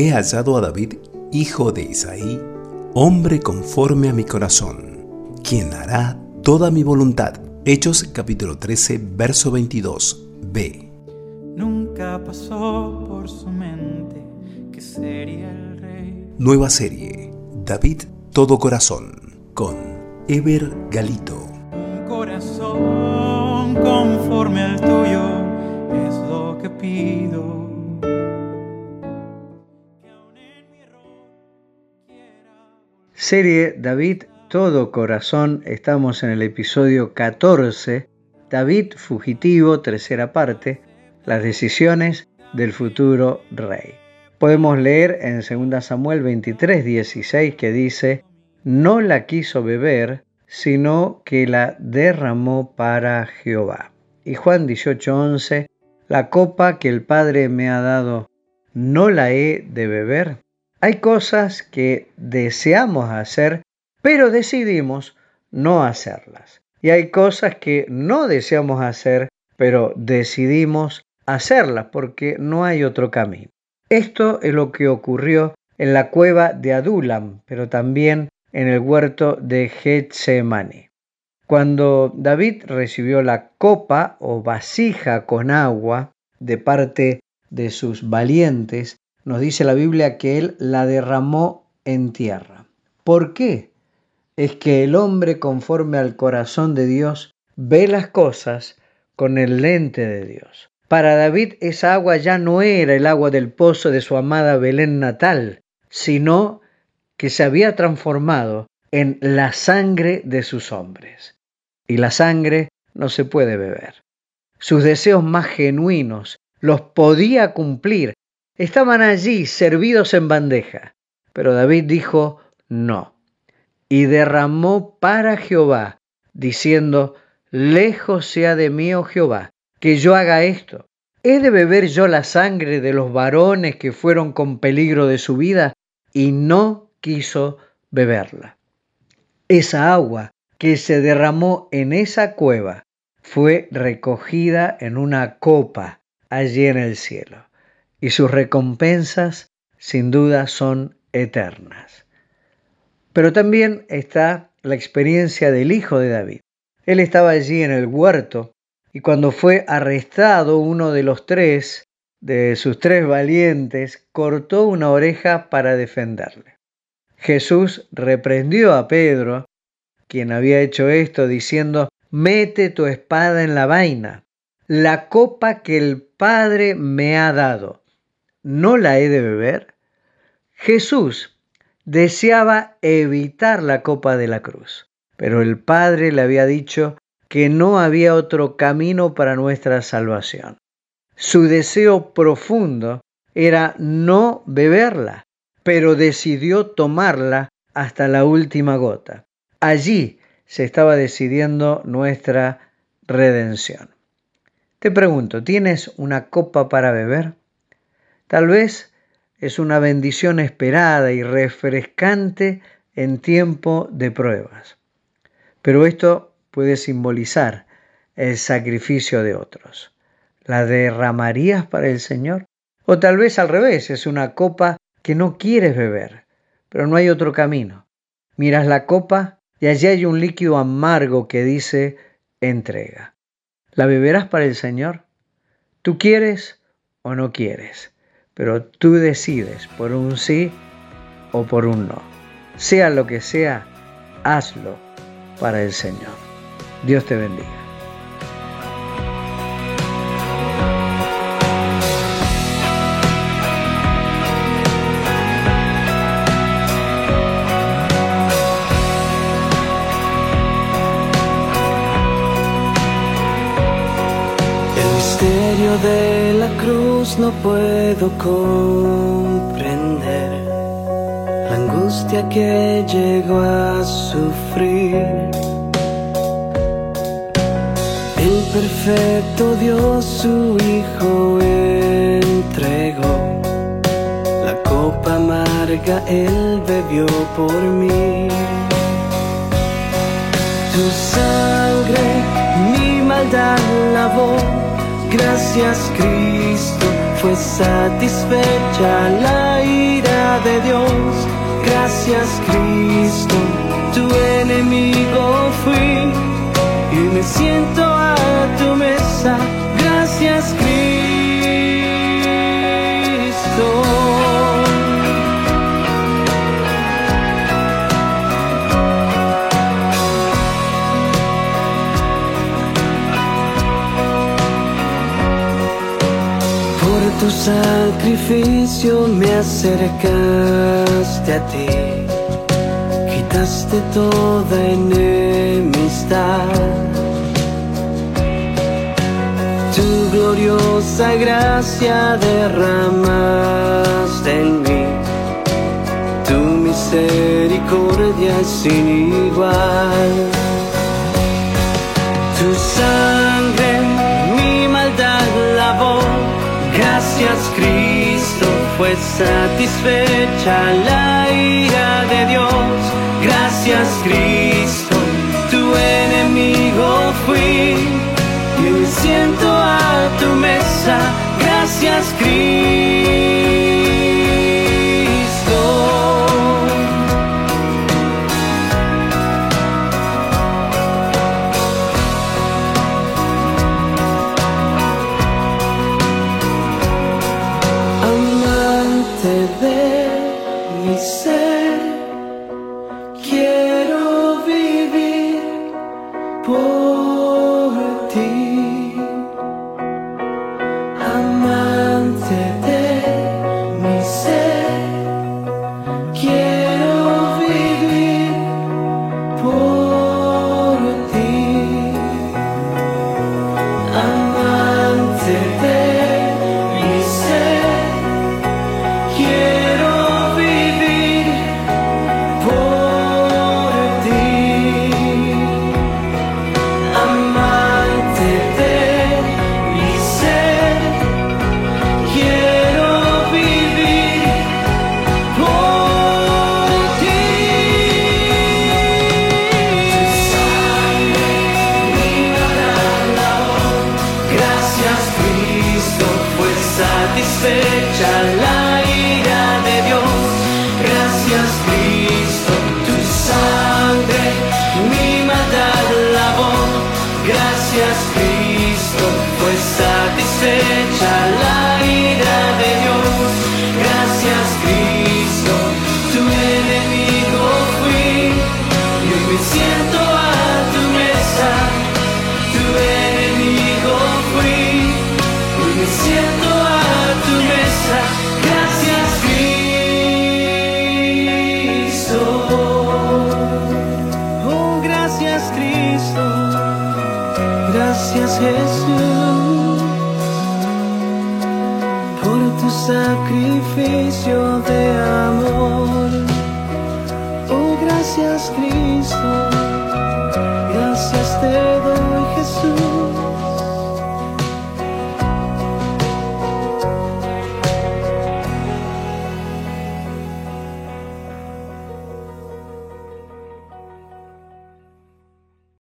he hallado a David, hijo de Isaí, hombre conforme a mi corazón, quien hará toda mi voluntad. Hechos capítulo 13, verso 22, b. Nunca pasó por su mente que sería el rey. Nueva serie, David Todo Corazón, con Ever Galito. Un corazón conforme al tuyo es lo que pido. Serie David Todo Corazón, estamos en el episodio 14, David Fugitivo, tercera parte, las decisiones del futuro rey. Podemos leer en 2 Samuel 23, 16 que dice, no la quiso beber, sino que la derramó para Jehová. Y Juan 18, 11, la copa que el Padre me ha dado, ¿no la he de beber? Hay cosas que deseamos hacer, pero decidimos no hacerlas. Y hay cosas que no deseamos hacer, pero decidimos hacerlas porque no hay otro camino. Esto es lo que ocurrió en la cueva de Adulam, pero también en el huerto de Getsemani. Cuando David recibió la copa o vasija con agua de parte de sus valientes, nos dice la Biblia que Él la derramó en tierra. ¿Por qué? Es que el hombre conforme al corazón de Dios ve las cosas con el lente de Dios. Para David esa agua ya no era el agua del pozo de su amada Belén natal, sino que se había transformado en la sangre de sus hombres. Y la sangre no se puede beber. Sus deseos más genuinos los podía cumplir estaban allí servidos en bandeja. Pero David dijo, no. Y derramó para Jehová, diciendo, lejos sea de mí, oh Jehová, que yo haga esto. ¿He de beber yo la sangre de los varones que fueron con peligro de su vida? Y no quiso beberla. Esa agua que se derramó en esa cueva fue recogida en una copa allí en el cielo y sus recompensas sin duda son eternas. Pero también está la experiencia del hijo de David. Él estaba allí en el huerto y cuando fue arrestado uno de los tres, de sus tres valientes, cortó una oreja para defenderle. Jesús reprendió a Pedro, quien había hecho esto, diciendo, mete tu espada en la vaina, la copa que el Padre me ha dado no la he de beber? Jesús deseaba evitar la copa de la cruz, pero el Padre le había dicho que no había otro camino para nuestra salvación. Su deseo profundo era no beberla, pero decidió tomarla hasta la última gota. Allí se estaba decidiendo nuestra redención. Te pregunto, ¿tienes una copa para beber? Tal vez es una bendición esperada y refrescante en tiempo de pruebas. Pero esto puede simbolizar el sacrificio de otros. ¿La derramarías para el Señor? O tal vez al revés, es una copa que no quieres beber, pero no hay otro camino. Miras la copa y allí hay un líquido amargo que dice entrega. ¿La beberás para el Señor? ¿Tú quieres o no quieres? Pero tú decides por un sí o por un no. Sea lo que sea, hazlo para el Señor. Dios te bendiga. Cruz no puedo comprender la angustia que llegó a sufrir. El perfecto Dios su Hijo entregó, la copa amarga Él bebió por mí. Tu sangre mi maldad lavó Gracias Cristo, fue satisfecha la ira de Dios. Gracias Cristo, tu enemigo fui y me siento a tu mesa. Tu sacrificio me acercaste a ti, quitaste toda enemistad. Tu gloriosa gracia derramaste en mí, tu misericordia es sin igual. Tu sangre fue satisfecha la ira de Dios. Gracias Cristo, tu enemigo fui y me siento a tu mesa. Gracias Cristo. there. Gracias Gracias Cristo, gracias Jesús, por tu sacrificio de amor. Oh, gracias Cristo.